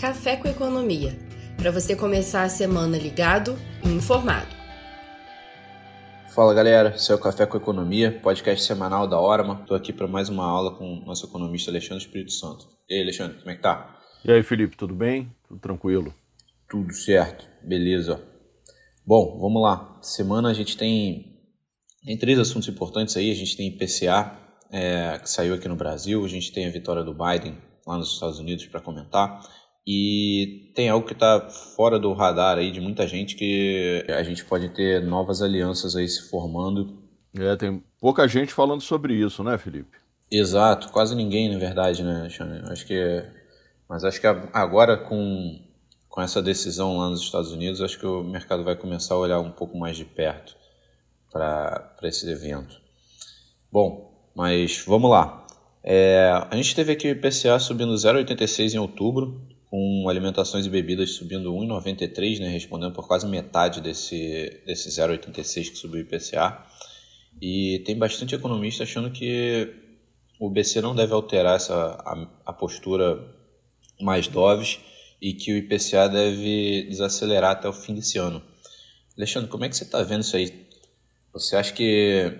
Café com Economia, para você começar a semana ligado e informado. Fala galera, esse é o Café com Economia, podcast semanal da Orama. Estou aqui para mais uma aula com o nosso economista Alexandre Espírito Santo. E aí, Alexandre, como é que tá? E aí, Felipe, tudo bem? Tudo tranquilo? Tudo certo, beleza. Bom, vamos lá. Semana a gente tem, tem três assuntos importantes aí. A gente tem IPCA, é, que saiu aqui no Brasil, a gente tem a vitória do Biden lá nos Estados Unidos para comentar. E tem algo que está fora do radar aí de muita gente que a gente pode ter novas alianças aí se formando. É, tem pouca gente falando sobre isso, né, Felipe? Exato, quase ninguém, na verdade, né, Alexandre? Acho que, mas acho que agora com, com essa decisão lá nos Estados Unidos, acho que o mercado vai começar a olhar um pouco mais de perto para esse evento. Bom, mas vamos lá. É, a gente teve aqui o IPCA subindo 0,86 em outubro, com alimentações e bebidas subindo 1,93, né, respondendo por quase metade desse, desse 0,86 que subiu o IPCA. E tem bastante economista achando que o BC não deve alterar essa, a, a postura mais doves e que o IPCA deve desacelerar até o fim desse ano. Alexandre, como é que você está vendo isso aí? Você acha que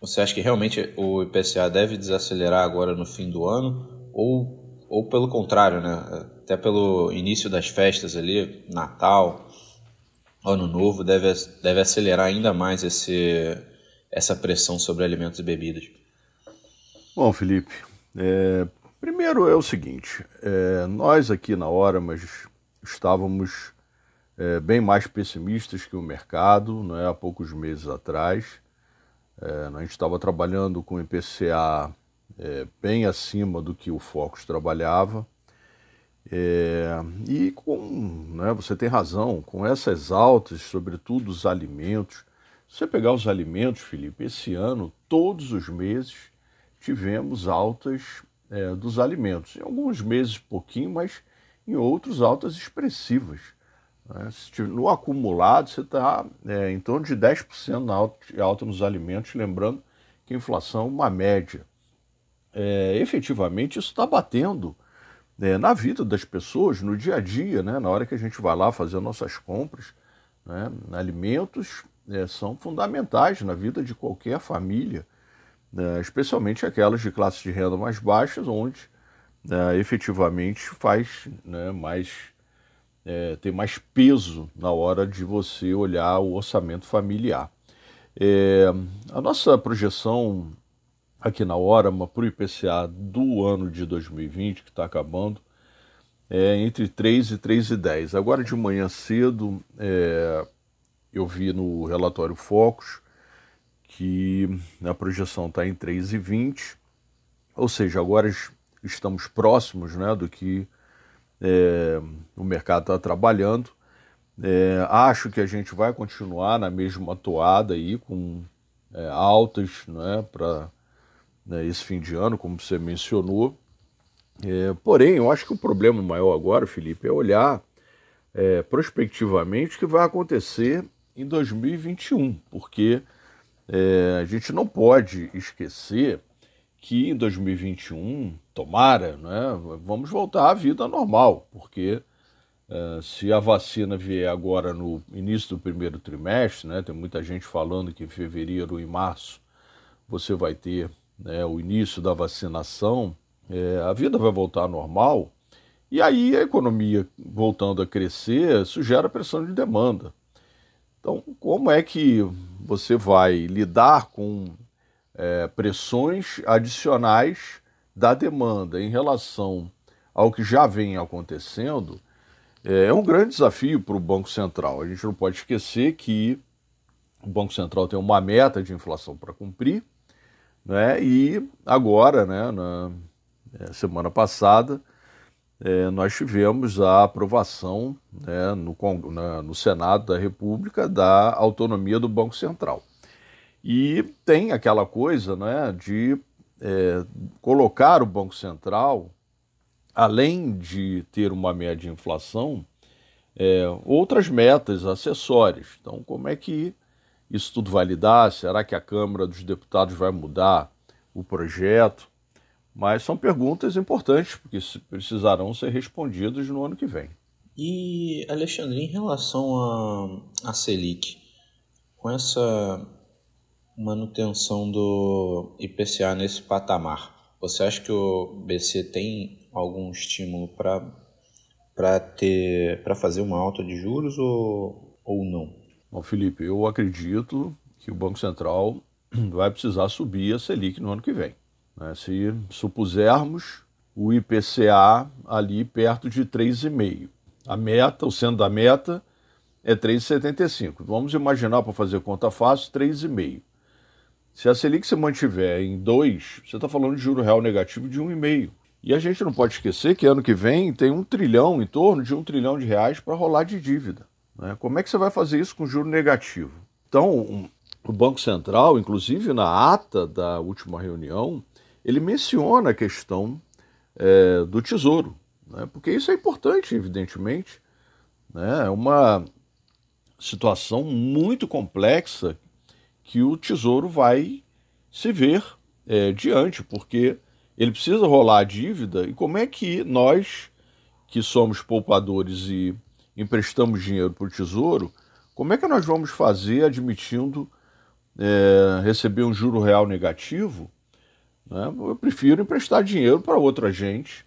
você acha que realmente o IPCA deve desacelerar agora no fim do ano ou, ou pelo contrário, né? até pelo início das festas ali, Natal, Ano Novo, deve, deve acelerar ainda mais esse, essa pressão sobre alimentos e bebidas. Bom, Felipe, é, primeiro é o seguinte: é, nós aqui na hora, mas estávamos é, bem mais pessimistas que o mercado, não é, há poucos meses atrás. É, a gente estava trabalhando com IPCA é, bem acima do que o Focus trabalhava. É, e com, né, você tem razão, com essas altas, sobretudo os alimentos. Se você pegar os alimentos, Felipe, esse ano, todos os meses, tivemos altas é, dos alimentos. Em alguns meses pouquinho, mas em outros altas expressivas. Né? No acumulado, você está é, em torno de 10% na alta, alta nos alimentos, lembrando que a inflação é uma média. É, efetivamente, isso está batendo é, na vida das pessoas, no dia a dia, né? na hora que a gente vai lá fazer nossas compras, né? alimentos é, são fundamentais na vida de qualquer família, né? especialmente aquelas de classes de renda mais baixas, onde né, efetivamente faz né, mais é, tem mais peso na hora de você olhar o orçamento familiar. É, a nossa projeção aqui na Orama para o IPCA do ano de 2020, que está acabando, é entre 3 e 3,10. Agora de manhã cedo é, eu vi no relatório Focus que a projeção está em 3,20, ou seja, agora estamos próximos né, do que é, o mercado está trabalhando. É, acho que a gente vai continuar na mesma toada aí, com é, altas né, para né, esse fim de ano, como você mencionou. É, porém, eu acho que o problema maior agora, Felipe, é olhar é, prospectivamente o que vai acontecer em 2021, porque é, a gente não pode esquecer que em 2021, tomara, né, vamos voltar à vida normal, porque é, se a vacina vier agora no início do primeiro trimestre, né, tem muita gente falando que em fevereiro e março você vai ter né, o início da vacinação, é, a vida vai voltar ao normal e aí a economia voltando a crescer, isso gera pressão de demanda. Então, como é que você vai lidar com é, pressões adicionais da demanda em relação ao que já vem acontecendo? É, é um grande desafio para o Banco Central. A gente não pode esquecer que o Banco Central tem uma meta de inflação para cumprir né? E agora, né, na é, semana passada, é, nós tivemos a aprovação né, no, na, no Senado da República da autonomia do Banco Central. E tem aquela coisa né, de é, colocar o Banco Central, além de ter uma média de inflação, é, outras metas acessórias. Então, como é que isso tudo validar? Será que a Câmara dos Deputados vai mudar o projeto Mas são perguntas importantes, porque precisarão ser respondidas no ano que vem. E, Alexandre, em relação a Selic, com essa manutenção do IPCA nesse patamar, você acha que o BC tem algum estímulo para ter para fazer uma alta de juros ou, ou não? Bom, Felipe, eu acredito que o Banco Central vai precisar subir a Selic no ano que vem. Né? Se supusermos o IPCA ali perto de 3,5. A meta, o centro da meta, é 3,75. Vamos imaginar, para fazer conta fácil, 3,5. Se a Selic se mantiver em 2, você está falando de juro real negativo de 1,5. E a gente não pode esquecer que ano que vem tem um trilhão, em torno de um trilhão de reais para rolar de dívida. Né? Como é que você vai fazer isso com juro negativo? Então, um, o Banco Central, inclusive na ata da última reunião, ele menciona a questão é, do tesouro, né? porque isso é importante, evidentemente. Né? É uma situação muito complexa que o tesouro vai se ver é, diante, porque ele precisa rolar a dívida e como é que nós, que somos poupadores e emprestamos dinheiro para o tesouro, como é que nós vamos fazer admitindo é, receber um juro real negativo, né, eu prefiro emprestar dinheiro para outra gente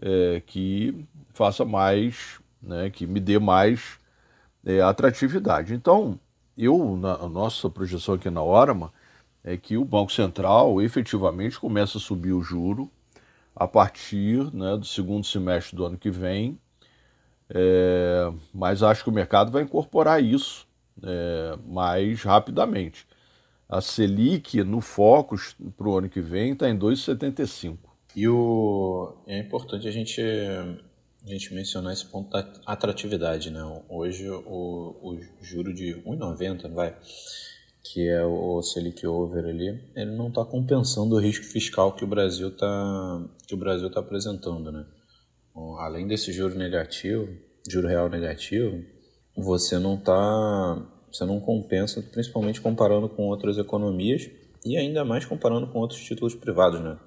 é, que faça mais, né, que me dê mais é, atratividade. Então, eu, na a nossa projeção aqui na Orama, é que o Banco Central efetivamente começa a subir o juro a partir né, do segundo semestre do ano que vem, é, mas acho que o mercado vai incorporar isso é, mais rapidamente. A Selic no Focus para o ano que vem está em 2,75. E o... é importante a gente, a gente mencionar esse ponto da atratividade. Né? Hoje o, o juro de 1,90 vai, que é o Selic Over ali, ele não está compensando o risco fiscal que o Brasil está está apresentando. Né? Além desse juro negativo, juro real negativo, você não está você não compensa, principalmente comparando com outras economias e ainda mais comparando com outros títulos privados, né?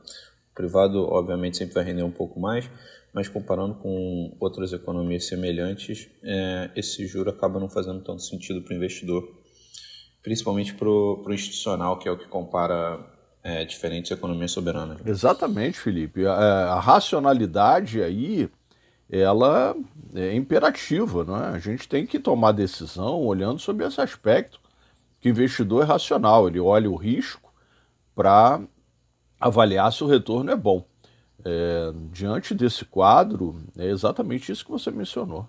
O privado, obviamente, sempre vai render um pouco mais, mas comparando com outras economias semelhantes, é, esse juro acaba não fazendo tanto sentido para o investidor, principalmente para o institucional, que é o que compara é, diferentes economias soberanas. Exatamente, Felipe. A, a racionalidade aí ela é imperativa, não é? A gente tem que tomar decisão olhando sobre esse aspecto que o investidor é racional, ele olha o risco para avaliar se o retorno é bom. É, diante desse quadro, é exatamente isso que você mencionou.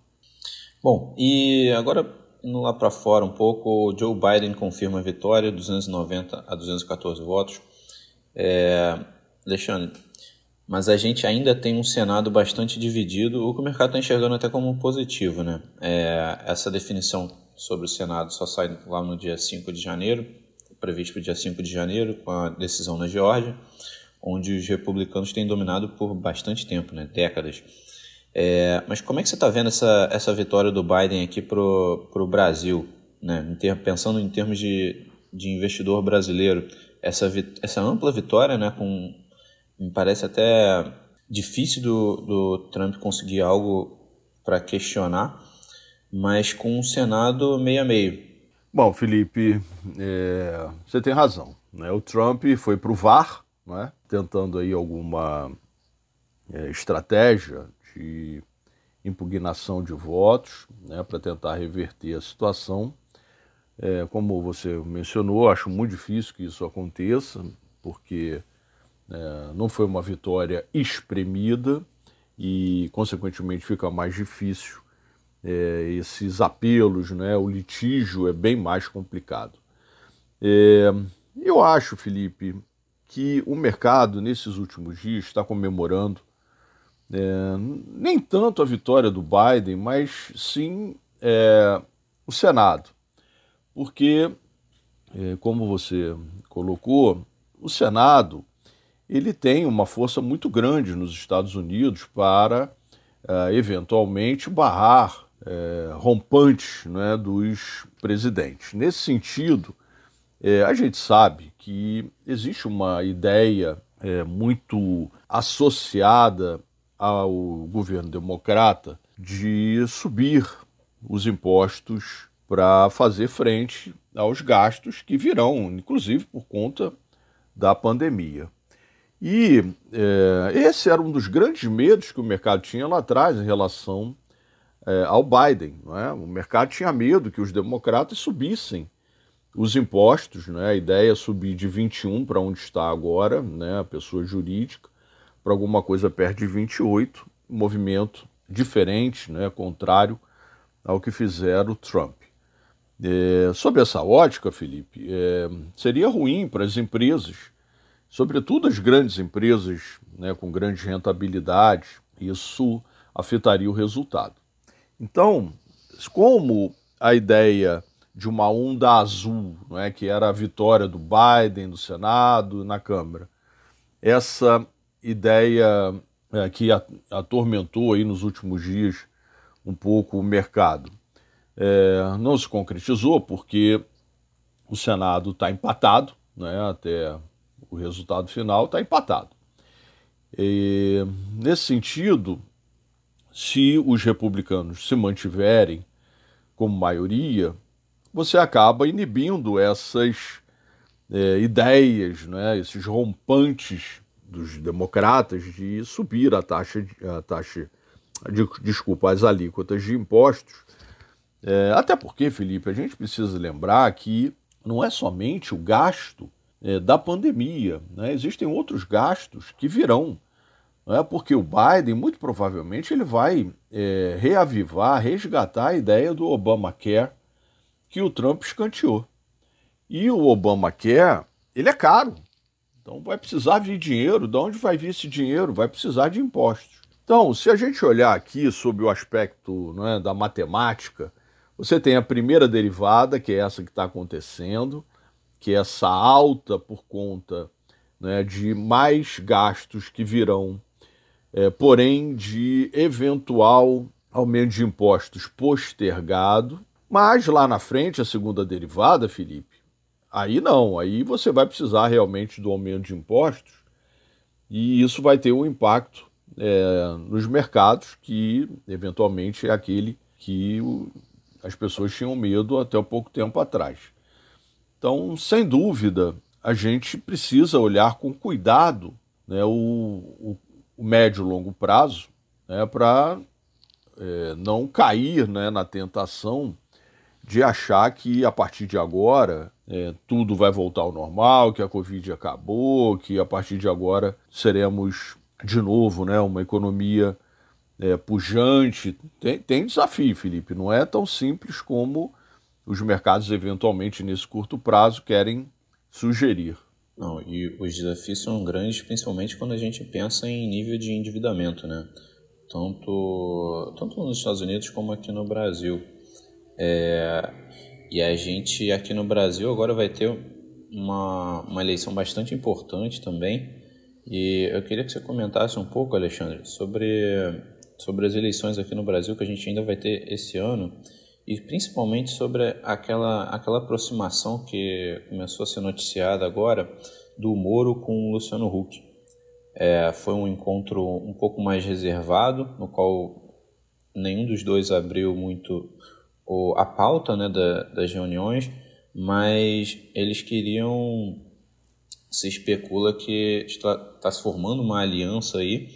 Bom, e agora indo lá para fora um pouco, Joe Biden confirma a vitória, 290 a 214 votos. É, Alexandre, mas a gente ainda tem um Senado bastante dividido, o que o mercado está enxergando até como positivo. Né? É, essa definição sobre o Senado só sai lá no dia 5 de janeiro, previsto para o dia 5 de janeiro, com a decisão na Geórgia, onde os republicanos têm dominado por bastante tempo, né? décadas. É, mas como é que você está vendo essa, essa vitória do Biden aqui para o Brasil? Né? Em ter, pensando em termos de, de investidor brasileiro, essa, essa ampla vitória né, com me parece até difícil do, do Trump conseguir algo para questionar, mas com um Senado meio a meio. Bom, Felipe, é, você tem razão. Né? O Trump foi para o VAR, né? tentando aí alguma é, estratégia de impugnação de votos né? para tentar reverter a situação. É, como você mencionou, acho muito difícil que isso aconteça, porque é, não foi uma vitória espremida e, consequentemente, fica mais difícil é, esses apelos, né? o litígio é bem mais complicado. É, eu acho, Felipe, que o mercado, nesses últimos dias, está comemorando é, nem tanto a vitória do Biden, mas sim é, o Senado. Porque, é, como você colocou, o Senado ele tem uma força muito grande nos Estados Unidos para, uh, eventualmente, barrar uh, rompantes né, dos presidentes. Nesse sentido, uh, a gente sabe que existe uma ideia é, muito associada ao governo democrata de subir os impostos para fazer frente aos gastos que virão, inclusive por conta da pandemia. E é, esse era um dos grandes medos que o mercado tinha lá atrás em relação é, ao Biden. É? O mercado tinha medo que os democratas subissem os impostos, né? a ideia é subir de 21 para onde está agora, né? a pessoa jurídica, para alguma coisa perto de 28, um movimento diferente, né? contrário ao que fizeram o Trump. É, sobre essa ótica, Felipe, é, seria ruim para as empresas, sobretudo as grandes empresas né, com grandes rentabilidades, isso afetaria o resultado. Então, como a ideia de uma onda azul, não é, que era a vitória do Biden, do Senado, na Câmara, essa ideia é, que atormentou aí nos últimos dias um pouco o mercado, é, não se concretizou porque o Senado está empatado, né, até o resultado final está empatado. E, nesse sentido, se os republicanos se mantiverem como maioria, você acaba inibindo essas é, ideias, né, esses rompantes dos democratas de subir a taxa, a taxa de, desculpa, as alíquotas de impostos. É, até porque, Felipe, a gente precisa lembrar que não é somente o gasto é, da pandemia, né? existem outros gastos que virão é? porque o Biden, muito provavelmente, ele vai é, reavivar, resgatar a ideia do Obamacare que o Trump escanteou. E o Obamacare, ele é caro. Então vai precisar vir dinheiro. De onde vai vir esse dinheiro? Vai precisar de impostos. Então, se a gente olhar aqui sob o aspecto é, da matemática, você tem a primeira derivada, que é essa que está acontecendo, que é essa alta por conta né, de mais gastos que virão é, porém de eventual aumento de impostos postergado. Mas lá na frente, a segunda derivada, Felipe, aí não, aí você vai precisar realmente do aumento de impostos e isso vai ter um impacto é, nos mercados, que eventualmente é aquele que as pessoas tinham medo até pouco tempo atrás. Então, sem dúvida, a gente precisa olhar com cuidado né, o, o, o médio e longo prazo né, para é, não cair né, na tentação de achar que a partir de agora é, tudo vai voltar ao normal, que a Covid acabou, que a partir de agora seremos de novo né, uma economia é, pujante. Tem, tem desafio, Felipe, não é tão simples como os mercados, eventualmente, nesse curto prazo, querem sugerir. Não, e os desafios são grandes, principalmente quando a gente pensa em nível de endividamento, né? Tanto, tanto nos Estados Unidos como aqui no Brasil. É, e a gente aqui no Brasil agora vai ter uma, uma eleição bastante importante também. E eu queria que você comentasse um pouco, Alexandre, sobre, sobre as eleições aqui no Brasil que a gente ainda vai ter esse ano e principalmente sobre aquela, aquela aproximação que começou a ser noticiada agora do Moro com o Luciano Huck. É, foi um encontro um pouco mais reservado, no qual nenhum dos dois abriu muito o, a pauta né, da, das reuniões, mas eles queriam. Se especula que está, está se formando uma aliança aí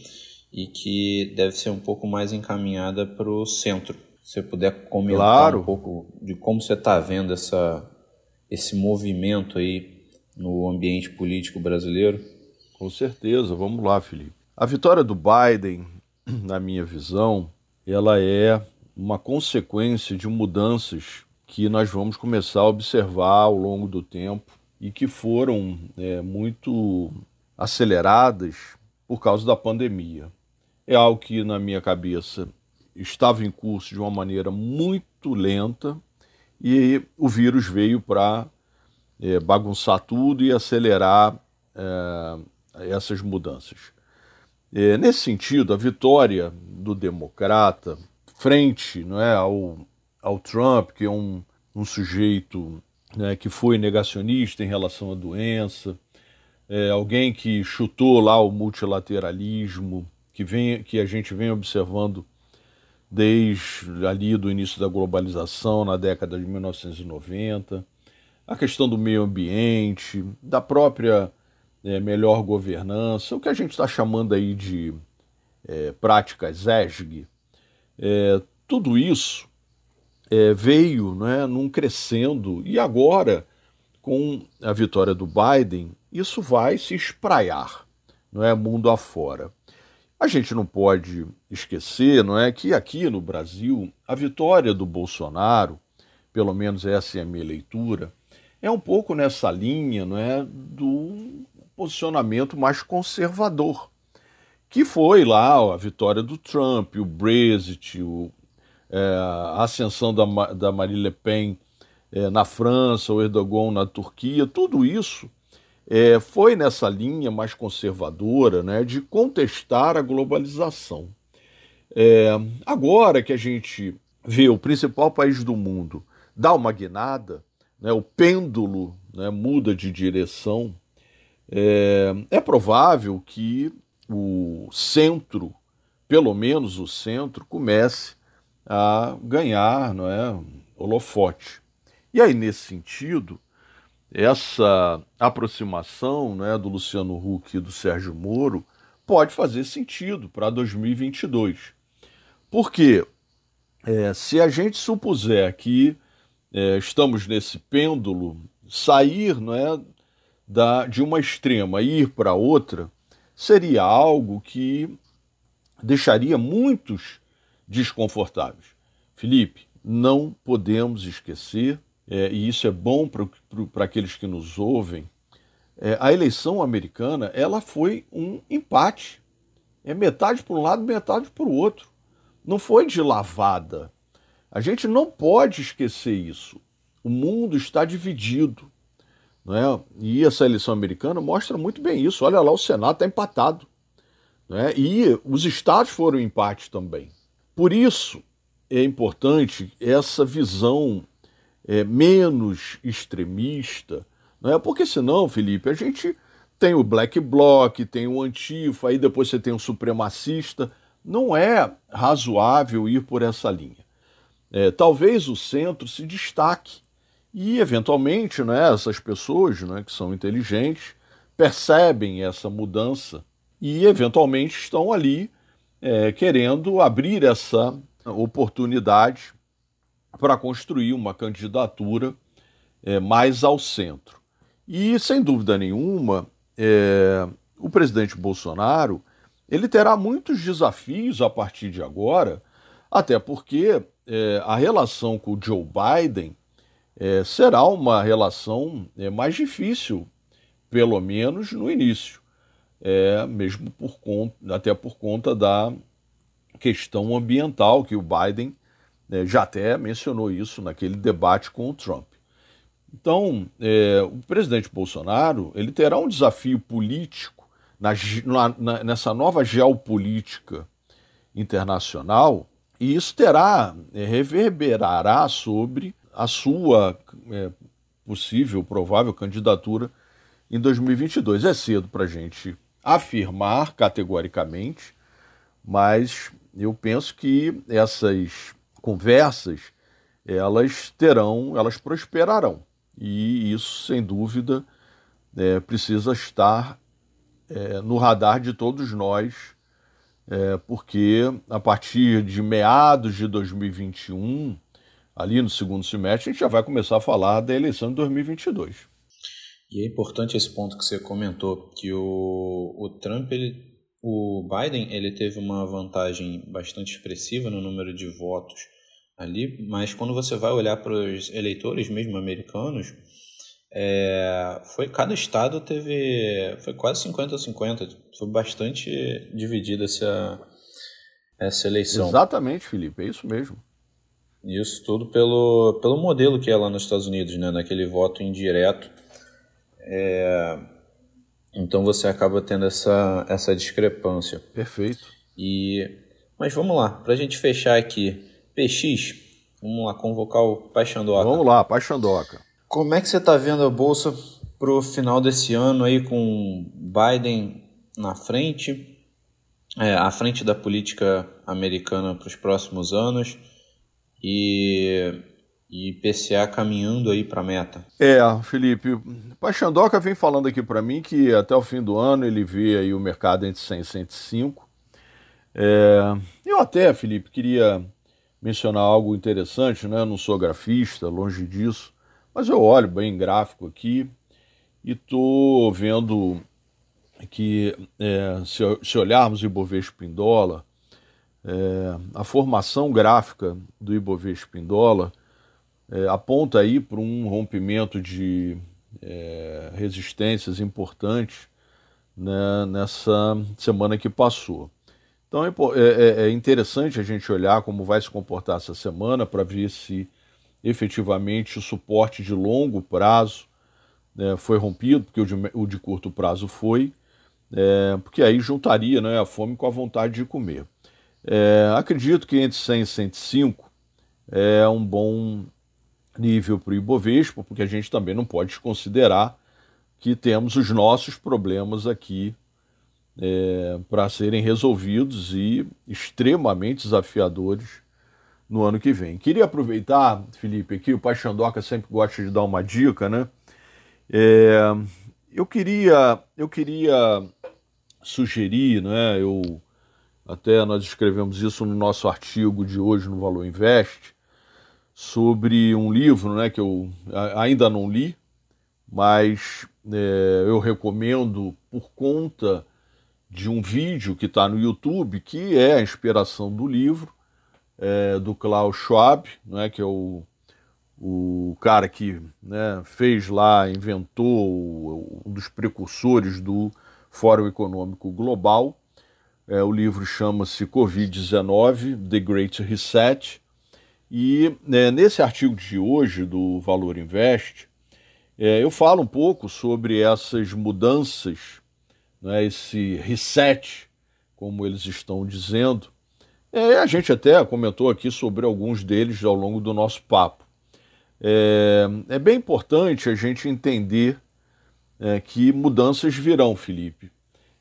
e que deve ser um pouco mais encaminhada para o centro você puder comentar claro. um pouco de como você está vendo essa, esse movimento aí no ambiente político brasileiro. Com certeza, vamos lá, Felipe. A vitória do Biden, na minha visão, ela é uma consequência de mudanças que nós vamos começar a observar ao longo do tempo e que foram é, muito aceleradas por causa da pandemia. É algo que, na minha cabeça, estava em curso de uma maneira muito lenta e o vírus veio para é, bagunçar tudo e acelerar é, essas mudanças. É, nesse sentido, a vitória do democrata frente não é, ao, ao Trump, que é um, um sujeito né, que foi negacionista em relação à doença, é, alguém que chutou lá o multilateralismo, que, vem, que a gente vem observando desde ali do início da globalização, na década de 1990, a questão do meio ambiente, da própria é, melhor governança, o que a gente está chamando aí de é, práticas ESG, é, tudo isso é, veio né, num crescendo e agora, com a vitória do Biden, isso vai se espraiar, não é mundo afora. A gente não pode esquecer, não é, que aqui no Brasil a vitória do Bolsonaro, pelo menos essa é a minha leitura, é um pouco nessa linha, não é, do posicionamento mais conservador, que foi lá a vitória do Trump, o Brexit, o, é, a ascensão da, da Marine Le Pen é, na França, o Erdogan na Turquia, tudo isso é, foi nessa linha mais conservadora né, de contestar a globalização. É, agora que a gente vê o principal país do mundo dar uma guinada, né, o pêndulo né, muda de direção, é, é provável que o centro, pelo menos o centro, comece a ganhar não é, holofote. E aí, nesse sentido, essa aproximação né, do Luciano Huck e do Sérgio Moro pode fazer sentido para 2022. Porque é, se a gente supuser que é, estamos nesse pêndulo, sair não é, da, de uma extrema e ir para outra seria algo que deixaria muitos desconfortáveis. Felipe, não podemos esquecer é, e isso é bom para aqueles que nos ouvem, é, a eleição americana ela foi um empate. É metade para um lado, metade para o outro. Não foi de lavada. A gente não pode esquecer isso. O mundo está dividido. Não é? E essa eleição americana mostra muito bem isso. Olha lá, o Senado está empatado. Não é? E os estados foram empate também. Por isso é importante essa visão é, menos extremista, não é? Porque senão, Felipe, a gente tem o Black Bloc, tem o Antifa, aí depois você tem o supremacista. Não é razoável ir por essa linha. É, talvez o centro se destaque e, eventualmente, né, essas pessoas né, que são inteligentes percebem essa mudança e, eventualmente, estão ali é, querendo abrir essa oportunidade para construir uma candidatura é, mais ao centro. E, sem dúvida nenhuma, é, o presidente Bolsonaro ele terá muitos desafios a partir de agora, até porque é, a relação com o Joe Biden é, será uma relação é, mais difícil, pelo menos no início, é, mesmo por conta, até por conta da questão ambiental que o Biden né, já até mencionou isso naquele debate com o Trump. Então, é, o presidente Bolsonaro ele terá um desafio político na, na, nessa nova geopolítica internacional e isso terá, é, reverberará sobre a sua é, possível, provável candidatura em 2022. É cedo para a gente afirmar categoricamente, mas eu penso que essas conversas, elas terão, elas prosperarão. E isso, sem dúvida, é, precisa estar é, no radar de todos nós, é, porque a partir de meados de 2021, ali no segundo semestre, a gente já vai começar a falar da eleição de 2022. E é importante esse ponto que você comentou, que o, o Trump, ele, o Biden, ele teve uma vantagem bastante expressiva no número de votos ali, mas quando você vai olhar para os eleitores mesmo americanos, é, foi cada estado teve foi quase 50 a 50, foi bastante dividida essa essa eleição. Exatamente, Felipe, é isso mesmo. Isso tudo pelo, pelo modelo que é lá nos Estados Unidos, né, naquele voto indireto. É, então você acaba tendo essa, essa discrepância. Perfeito. E, mas vamos lá, para a gente fechar aqui. PX, vamos lá convocar o Pai Xandoca. Vamos lá, Pai Xandoca. Como é que você está vendo a Bolsa para o final desse ano aí com Biden na frente, é, à frente da política americana para os próximos anos e, e PCA caminhando aí para a meta. É, Felipe, Paixandoca vem falando aqui para mim que até o fim do ano ele vê aí o mercado entre 100 e 105. É, eu até, Felipe, queria mencionar algo interessante, né? Não sou grafista, longe disso, mas eu olho bem gráfico aqui e estou vendo que é, se, se, olharmos o Ibovespa em dólar, é, a formação gráfica do Ibovespa em dólar é, aponta aí para um rompimento de é, resistências importantes né, nessa semana que passou. Então é, é, é, interessante a gente olhar como vai se comportar essa semana para ver se efetivamente o suporte de longo prazo né, foi rompido, porque o de, o de curto prazo foi, é, porque aí juntaria né, a fome com a vontade de comer. É, acredito que entre 100 e 105 é um bom nível para o Ibovespa, porque a gente também não pode considerar que temos os nossos problemas aqui é, para serem resolvidos e extremamente desafiadores no ano que vem. Queria aproveitar, Felipe, aqui o Paixandoca sempre gosta de dar uma dica, né? É, eu queria, eu queria sugerir, né? Eu até nós escrevemos isso no nosso artigo de hoje no Valor Invest sobre um livro, né? Que eu ainda não li, mas é, eu recomendo por conta de um vídeo que está no YouTube que é a inspiração do livro é, do Klaus Schwab, né? Que é o o cara que né, fez lá, inventou um dos precursores do Fórum Econômico Global. É, o livro chama-se Covid-19, The Great Reset. E né, nesse artigo de hoje do Valor Invest, é, eu falo um pouco sobre essas mudanças, né, esse reset, como eles estão dizendo. É, a gente até comentou aqui sobre alguns deles ao longo do nosso papo. É, é bem importante a gente entender é, que mudanças virão, Felipe.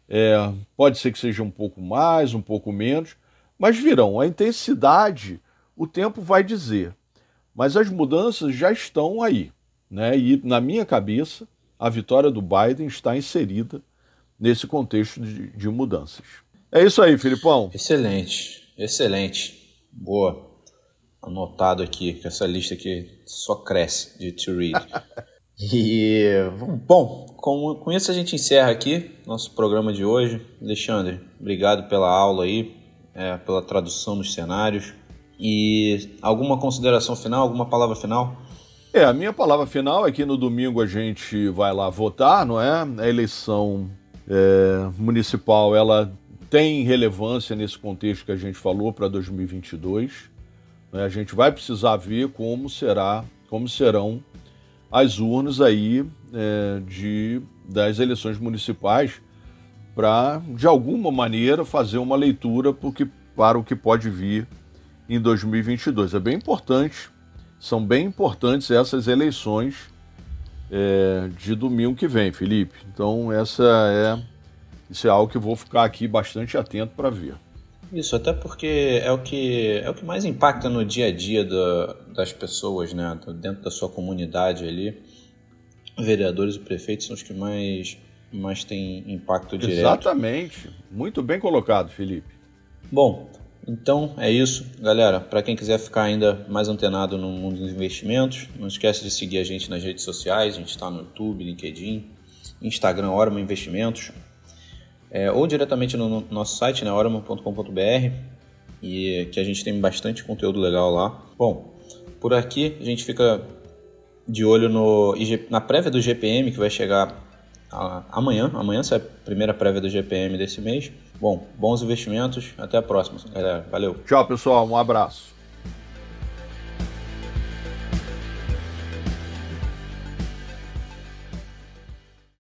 É, pode ser que seja um pouco mais, um pouco menos, mas virão. A intensidade, o tempo vai dizer. Mas as mudanças já estão aí. Né? E, na minha cabeça, a vitória do Biden está inserida nesse contexto de, de mudanças. É isso aí, Filipão. Excelente, excelente. Boa anotado aqui, que essa lista aqui só cresce de to read. e, bom, com, com isso a gente encerra aqui nosso programa de hoje. Alexandre, obrigado pela aula aí, é, pela tradução dos cenários. E alguma consideração final, alguma palavra final? É, a minha palavra final é que no domingo a gente vai lá votar, não é? A eleição é, municipal, ela tem relevância nesse contexto que a gente falou para 2022. Né? A gente vai precisar ver como será, como serão as urnas aí é, de, das eleições municipais para, de alguma maneira, fazer uma leitura porque, para o que pode vir em 2022. É bem importante, são bem importantes essas eleições é, de domingo que vem, Felipe. Então, essa é, isso é algo que eu vou ficar aqui bastante atento para ver. Isso, até porque é o que, é o que mais impacta no dia a dia da, das pessoas, né? Dentro da sua comunidade ali. Vereadores e prefeitos são os que mais, mais têm impacto direto. Exatamente. Muito bem colocado, Felipe. Bom, então é isso, galera. Para quem quiser ficar ainda mais antenado no mundo dos investimentos, não esquece de seguir a gente nas redes sociais. A gente está no YouTube, LinkedIn, Instagram, Orma Investimentos é, ou diretamente no, no nosso site, né, orama.com.br, e que a gente tem bastante conteúdo legal lá. Bom, por aqui a gente fica de olho no, na prévia do GPM que vai chegar amanhã. Amanhã sai a primeira prévia do GPM desse mês. Bom, bons investimentos. Até a próxima, galera. Valeu. Tchau, pessoal. Um abraço.